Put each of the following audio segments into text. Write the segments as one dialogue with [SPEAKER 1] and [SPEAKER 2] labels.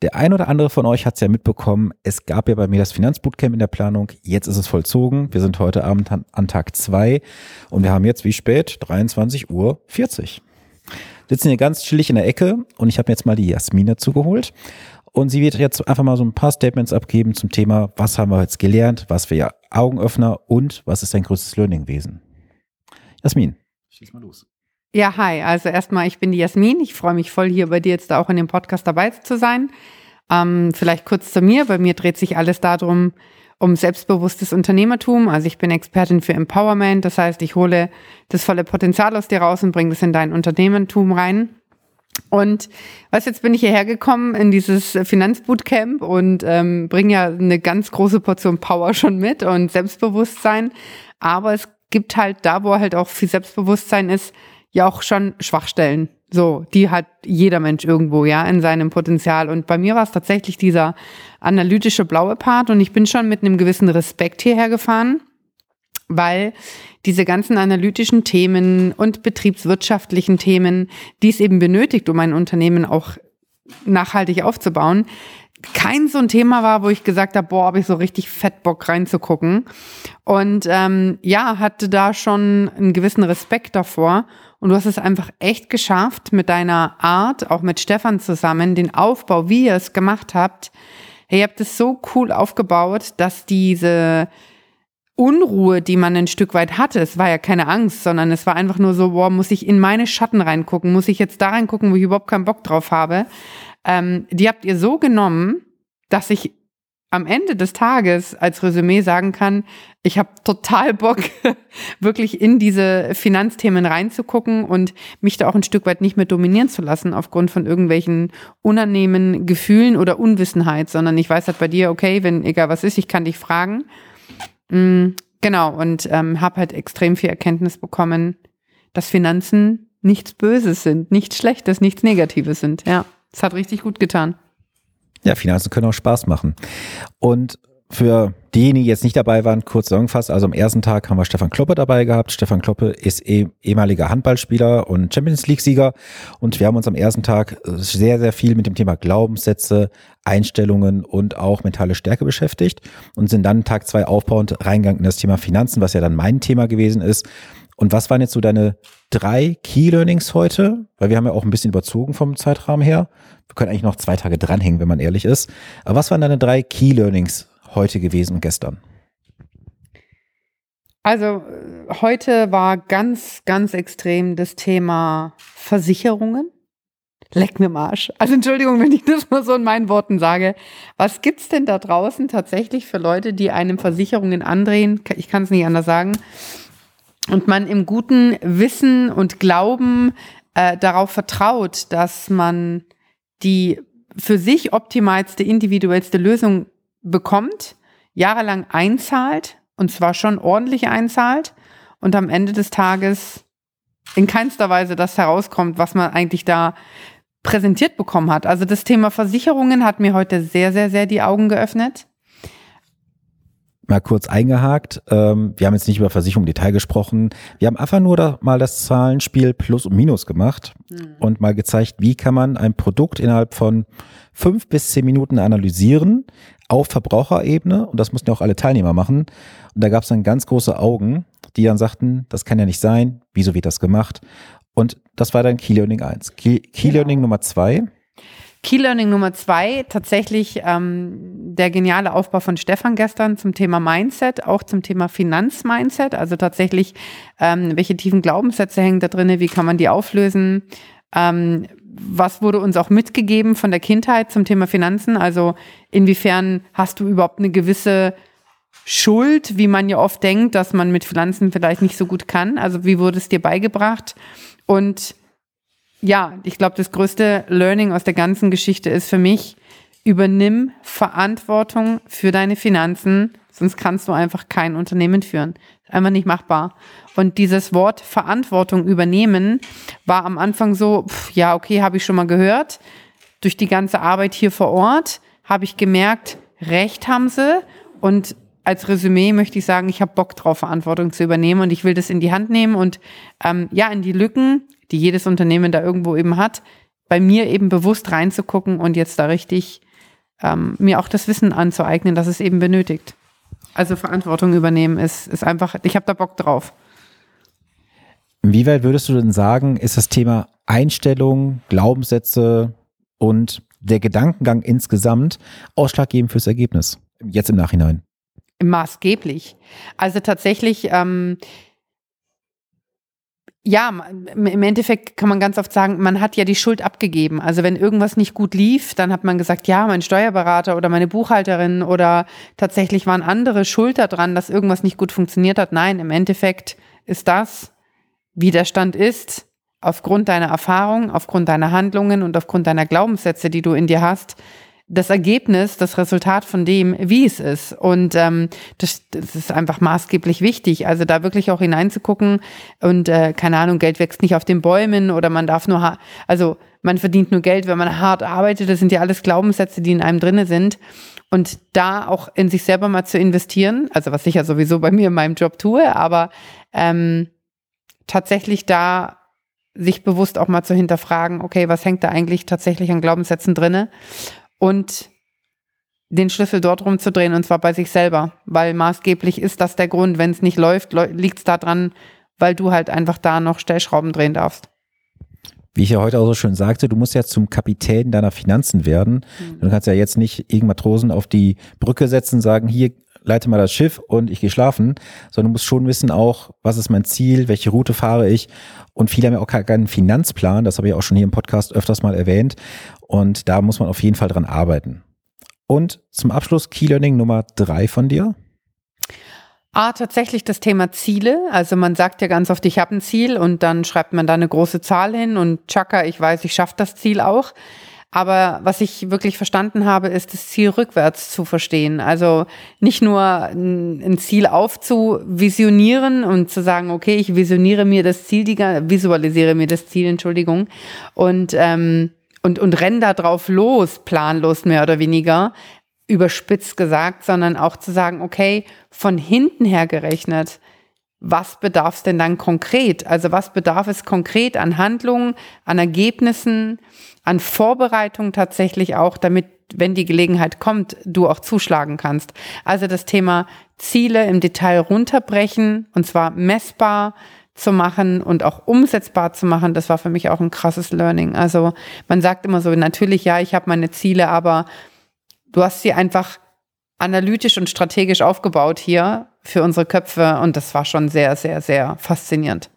[SPEAKER 1] Der ein oder andere von euch hat es ja mitbekommen, es gab ja bei mir das Finanzbootcamp in der Planung. Jetzt ist es vollzogen. Wir sind heute Abend an, Tag zwei und wir haben jetzt wie spät? 23 Uhr 40. Sitzen hier ganz chillig in der Ecke und ich habe mir jetzt mal die Jasmin dazu geholt. Und sie wird jetzt einfach mal so ein paar Statements abgeben zum Thema, was haben wir jetzt gelernt, was für ihr Augenöffner und was ist dein größtes Learning gewesen. Jasmin, schieß
[SPEAKER 2] mal los. Ja, hi. Also erstmal, ich bin die Jasmin. Ich freue mich voll, hier bei dir jetzt auch in dem Podcast dabei zu sein. Ähm, vielleicht kurz zu mir. Bei mir dreht sich alles darum, um selbstbewusstes Unternehmertum. Also ich bin Expertin für Empowerment. Das heißt, ich hole das volle Potenzial aus dir raus und bringe das in dein Unternehmertum rein. Und was jetzt bin ich hierher gekommen in dieses Finanzbootcamp und ähm, bringe ja eine ganz große Portion Power schon mit und Selbstbewusstsein. Aber es gibt halt da, wo halt auch viel Selbstbewusstsein ist, ja auch schon Schwachstellen. So, die hat jeder Mensch irgendwo, ja, in seinem Potenzial. Und bei mir war es tatsächlich dieser analytische blaue Part und ich bin schon mit einem gewissen Respekt hierher gefahren, weil diese ganzen analytischen Themen und betriebswirtschaftlichen Themen, die es eben benötigt, um ein Unternehmen auch nachhaltig aufzubauen, kein so ein Thema war, wo ich gesagt habe, boah, habe ich so richtig fett Bock reinzugucken. Und ähm, ja, hatte da schon einen gewissen Respekt davor. Und du hast es einfach echt geschafft, mit deiner Art, auch mit Stefan zusammen, den Aufbau, wie ihr es gemacht habt. Ihr habt es so cool aufgebaut, dass diese Unruhe, die man ein Stück weit hatte, es war ja keine Angst, sondern es war einfach nur so, boah, muss ich in meine Schatten reingucken, muss ich jetzt da reingucken, wo ich überhaupt keinen Bock drauf habe ähm, die habt ihr so genommen, dass ich am Ende des Tages als Resümee sagen kann, ich habe total Bock, wirklich in diese Finanzthemen reinzugucken und mich da auch ein Stück weit nicht mehr dominieren zu lassen aufgrund von irgendwelchen unangenehmen Gefühlen oder Unwissenheit, sondern ich weiß halt bei dir, okay, wenn egal was ist, ich kann dich fragen. Mhm, genau, und ähm, habe halt extrem viel Erkenntnis bekommen, dass Finanzen nichts Böses sind, nichts Schlechtes, nichts Negatives sind, ja. Es hat richtig gut getan.
[SPEAKER 1] Ja, Finanzen können auch Spaß machen. Und für diejenigen, die jetzt nicht dabei waren, kurz zusammengefasst, also am ersten Tag haben wir Stefan Kloppe dabei gehabt. Stefan Kloppe ist eh, ehemaliger Handballspieler und Champions League-Sieger. Und wir haben uns am ersten Tag sehr, sehr viel mit dem Thema Glaubenssätze, Einstellungen und auch mentale Stärke beschäftigt und sind dann Tag zwei aufbauend reingegangen in das Thema Finanzen, was ja dann mein Thema gewesen ist. Und was waren jetzt so deine drei Key Learnings heute? Weil wir haben ja auch ein bisschen überzogen vom Zeitrahmen her. Wir können eigentlich noch zwei Tage dranhängen, wenn man ehrlich ist. Aber was waren deine drei Key Learnings heute gewesen und gestern?
[SPEAKER 2] Also heute war ganz, ganz extrem das Thema Versicherungen. Leck mir Marsch. Also Entschuldigung, wenn ich das mal so in meinen Worten sage. Was gibt's denn da draußen tatsächlich für Leute, die einem Versicherungen andrehen? Ich kann es nicht anders sagen und man im guten Wissen und Glauben äh, darauf vertraut, dass man die für sich optimalste, individuellste Lösung bekommt, jahrelang einzahlt und zwar schon ordentlich einzahlt und am Ende des Tages in keinster Weise das herauskommt, was man eigentlich da präsentiert bekommen hat. Also das Thema Versicherungen hat mir heute sehr, sehr, sehr die Augen geöffnet
[SPEAKER 1] mal kurz eingehakt. Ähm, wir haben jetzt nicht über Versicherung im Detail gesprochen. Wir haben einfach nur da mal das Zahlenspiel Plus und Minus gemacht mhm. und mal gezeigt, wie kann man ein Produkt innerhalb von fünf bis zehn Minuten analysieren auf Verbraucherebene. Und das mussten ja auch alle Teilnehmer machen. Und da gab es dann ganz große Augen, die dann sagten, das kann ja nicht sein. Wieso wird das gemacht? Und das war dann Key Learning 1. Key, Key genau. Learning Nummer 2
[SPEAKER 2] Key Learning Nummer zwei, tatsächlich ähm, der geniale Aufbau von Stefan gestern zum Thema Mindset, auch zum Thema Finanzmindset, also tatsächlich, ähm, welche tiefen Glaubenssätze hängen da drin, wie kann man die auflösen, ähm, was wurde uns auch mitgegeben von der Kindheit zum Thema Finanzen, also inwiefern hast du überhaupt eine gewisse Schuld, wie man ja oft denkt, dass man mit Finanzen vielleicht nicht so gut kann, also wie wurde es dir beigebracht? Und ja, ich glaube, das größte Learning aus der ganzen Geschichte ist für mich, übernimm Verantwortung für deine Finanzen, sonst kannst du einfach kein Unternehmen führen. Einfach nicht machbar. Und dieses Wort Verantwortung übernehmen war am Anfang so, pff, ja, okay, habe ich schon mal gehört. Durch die ganze Arbeit hier vor Ort habe ich gemerkt, recht haben sie. Und als Resümee möchte ich sagen, ich habe Bock drauf, Verantwortung zu übernehmen und ich will das in die Hand nehmen und ähm, ja, in die Lücken die jedes Unternehmen da irgendwo eben hat, bei mir eben bewusst reinzugucken und jetzt da richtig ähm, mir auch das Wissen anzueignen, das es eben benötigt. Also Verantwortung übernehmen ist, ist einfach, ich habe da Bock drauf.
[SPEAKER 1] Wie weit würdest du denn sagen, ist das Thema Einstellung, Glaubenssätze und der Gedankengang insgesamt ausschlaggebend fürs Ergebnis, jetzt im Nachhinein?
[SPEAKER 2] Maßgeblich. Also tatsächlich, ähm, ja, im Endeffekt kann man ganz oft sagen, man hat ja die Schuld abgegeben. Also wenn irgendwas nicht gut lief, dann hat man gesagt, ja, mein Steuerberater oder meine Buchhalterin oder tatsächlich waren andere schuld daran, dass irgendwas nicht gut funktioniert hat. Nein, im Endeffekt ist das, wie der Stand ist, aufgrund deiner Erfahrung, aufgrund deiner Handlungen und aufgrund deiner Glaubenssätze, die du in dir hast, das Ergebnis, das Resultat von dem, wie es ist. Und ähm, das, das ist einfach maßgeblich wichtig. Also da wirklich auch hineinzugucken und äh, keine Ahnung, Geld wächst nicht auf den Bäumen oder man darf nur, also man verdient nur Geld, wenn man hart arbeitet. Das sind ja alles Glaubenssätze, die in einem drinne sind. Und da auch in sich selber mal zu investieren, also was ich ja sowieso bei mir in meinem Job tue, aber ähm, tatsächlich da sich bewusst auch mal zu hinterfragen, okay, was hängt da eigentlich tatsächlich an Glaubenssätzen drinne? Und den Schlüssel dort rumzudrehen und zwar bei sich selber, weil maßgeblich ist das der Grund, wenn es nicht läuft, liegt es daran, weil du halt einfach da noch Stellschrauben drehen darfst.
[SPEAKER 1] Wie ich ja heute auch so schön sagte, du musst ja zum Kapitän deiner Finanzen werden. Mhm. Du kannst ja jetzt nicht irgendeinen Matrosen auf die Brücke setzen, sagen, hier, leite mal das Schiff und ich gehe schlafen, sondern du musst schon wissen auch, was ist mein Ziel, welche Route fahre ich. Und viele haben ja auch keinen Finanzplan, das habe ich auch schon hier im Podcast öfters mal erwähnt. Und da muss man auf jeden Fall dran arbeiten. Und zum Abschluss Key Learning Nummer drei von dir.
[SPEAKER 2] Ah, tatsächlich das Thema Ziele. Also man sagt ja ganz oft, ich habe ein Ziel und dann schreibt man da eine große Zahl hin und tschakka, ich weiß, ich schaffe das Ziel auch. Aber was ich wirklich verstanden habe, ist das Ziel rückwärts zu verstehen. Also nicht nur ein Ziel aufzuvisionieren und zu sagen, okay, ich visioniere mir das Ziel, die, visualisiere mir das Ziel, Entschuldigung, und, ähm, und, und renn da drauf los, planlos mehr oder weniger, überspitzt gesagt, sondern auch zu sagen, okay, von hinten her gerechnet, was bedarf es denn dann konkret? Also was bedarf es konkret an Handlungen, an Ergebnissen, an Vorbereitung tatsächlich auch, damit, wenn die Gelegenheit kommt, du auch zuschlagen kannst. Also das Thema Ziele im Detail runterbrechen und zwar messbar zu machen und auch umsetzbar zu machen, das war für mich auch ein krasses Learning. Also man sagt immer so, natürlich, ja, ich habe meine Ziele, aber du hast sie einfach analytisch und strategisch aufgebaut hier für unsere Köpfe und das war schon sehr, sehr, sehr faszinierend.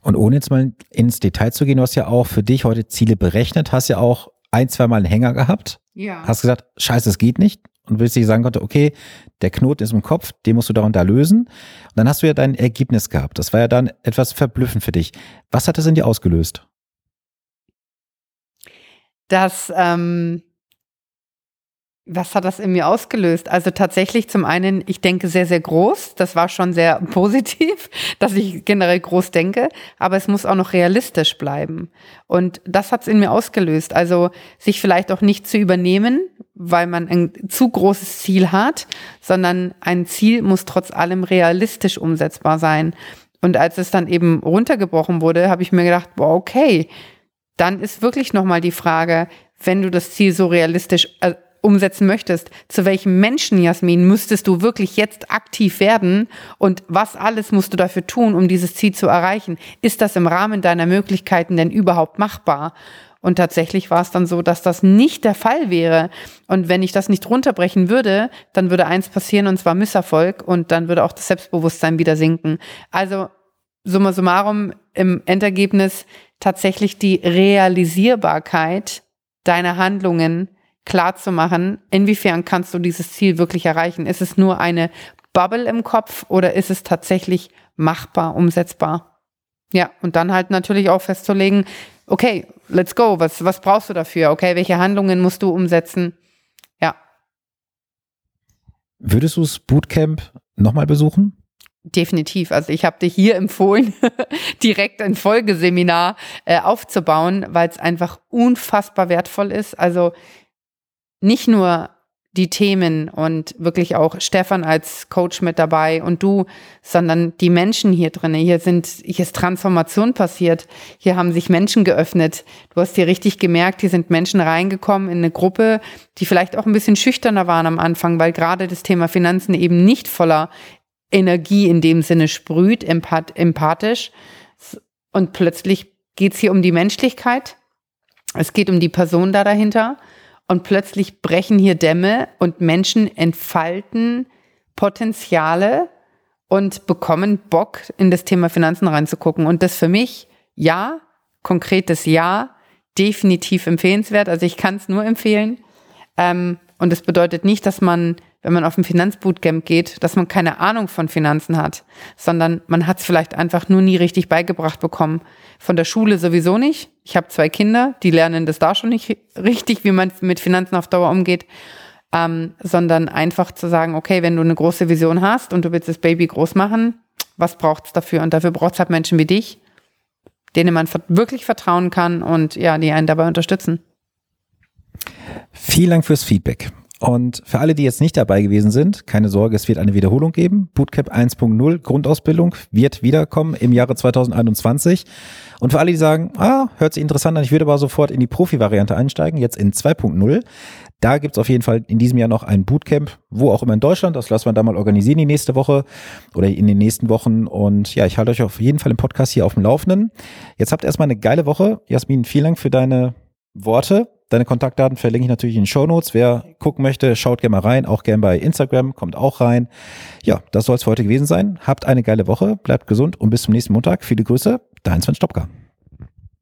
[SPEAKER 1] Und ohne jetzt mal ins Detail zu gehen, du hast ja auch für dich heute Ziele berechnet, hast ja auch ein, zwei Mal einen Hänger gehabt. Ja. Hast gesagt, scheiße, es geht nicht. Und willst dir sagen konnte, okay, der Knoten ist im Kopf, den musst du da und da lösen. Und dann hast du ja dein Ergebnis gehabt. Das war ja dann etwas verblüffend für dich. Was hat das in dir ausgelöst?
[SPEAKER 2] Das, ähm, was hat das in mir ausgelöst? Also tatsächlich zum einen, ich denke sehr, sehr groß. Das war schon sehr positiv, dass ich generell groß denke. Aber es muss auch noch realistisch bleiben. Und das hat es in mir ausgelöst. Also sich vielleicht auch nicht zu übernehmen, weil man ein zu großes Ziel hat, sondern ein Ziel muss trotz allem realistisch umsetzbar sein. Und als es dann eben runtergebrochen wurde, habe ich mir gedacht, boah, okay, dann ist wirklich nochmal die Frage, wenn du das Ziel so realistisch äh, umsetzen möchtest, zu welchem Menschen, Jasmin, müsstest du wirklich jetzt aktiv werden und was alles musst du dafür tun, um dieses Ziel zu erreichen? Ist das im Rahmen deiner Möglichkeiten denn überhaupt machbar? Und tatsächlich war es dann so, dass das nicht der Fall wäre. Und wenn ich das nicht runterbrechen würde, dann würde eins passieren und zwar Misserfolg und dann würde auch das Selbstbewusstsein wieder sinken. Also summa summarum im Endergebnis tatsächlich die Realisierbarkeit deiner Handlungen klar zu machen, inwiefern kannst du dieses Ziel wirklich erreichen? Ist es nur eine Bubble im Kopf oder ist es tatsächlich machbar, umsetzbar? Ja, und dann halt natürlich auch festzulegen, okay, let's go, was, was brauchst du dafür? Okay, welche Handlungen musst du umsetzen? Ja.
[SPEAKER 1] Würdest du das Bootcamp nochmal besuchen?
[SPEAKER 2] Definitiv. Also ich habe dir hier empfohlen, direkt ein Folgeseminar äh, aufzubauen, weil es einfach unfassbar wertvoll ist. Also nicht nur die Themen und wirklich auch Stefan als Coach mit dabei und du, sondern die Menschen hier drinnen. Hier sind, hier ist Transformation passiert. Hier haben sich Menschen geöffnet. Du hast hier richtig gemerkt, hier sind Menschen reingekommen in eine Gruppe, die vielleicht auch ein bisschen schüchterner waren am Anfang, weil gerade das Thema Finanzen eben nicht voller Energie in dem Sinne sprüht, empath empathisch. Und plötzlich geht es hier um die Menschlichkeit. Es geht um die Person da dahinter und plötzlich brechen hier Dämme und Menschen entfalten Potenziale und bekommen Bock, in das Thema Finanzen reinzugucken. Und das für mich, ja, konkretes Ja, definitiv empfehlenswert. Also ich kann es nur empfehlen. Ähm, und es bedeutet nicht, dass man wenn man auf ein Finanzbootcamp geht, dass man keine Ahnung von Finanzen hat, sondern man hat es vielleicht einfach nur nie richtig beigebracht bekommen. Von der Schule sowieso nicht. Ich habe zwei Kinder, die lernen das da schon nicht richtig, wie man mit Finanzen auf Dauer umgeht, ähm, sondern einfach zu sagen, okay, wenn du eine große Vision hast und du willst das Baby groß machen, was braucht es dafür? Und dafür braucht es halt Menschen wie dich, denen man wirklich vertrauen kann und ja, die einen dabei unterstützen.
[SPEAKER 1] Vielen Dank fürs Feedback. Und für alle, die jetzt nicht dabei gewesen sind, keine Sorge, es wird eine Wiederholung geben. Bootcamp 1.0 Grundausbildung wird wiederkommen im Jahre 2021. Und für alle, die sagen, ah, hört sich interessant an, ich würde aber sofort in die Profi-Variante einsteigen, jetzt in 2.0. Da gibt's auf jeden Fall in diesem Jahr noch ein Bootcamp, wo auch immer in Deutschland. Das lassen wir da mal organisieren die nächste Woche oder in den nächsten Wochen. Und ja, ich halte euch auf jeden Fall im Podcast hier auf dem Laufenden. Jetzt habt erstmal eine geile Woche. Jasmin, vielen Dank für deine Worte. Deine Kontaktdaten verlinke ich natürlich in den Show Notes. Wer gucken möchte, schaut gerne mal rein. Auch gerne bei Instagram, kommt auch rein. Ja, das soll es für heute gewesen sein. Habt eine geile Woche, bleibt gesund und bis zum nächsten Montag. Viele Grüße, dein Sven Stopka.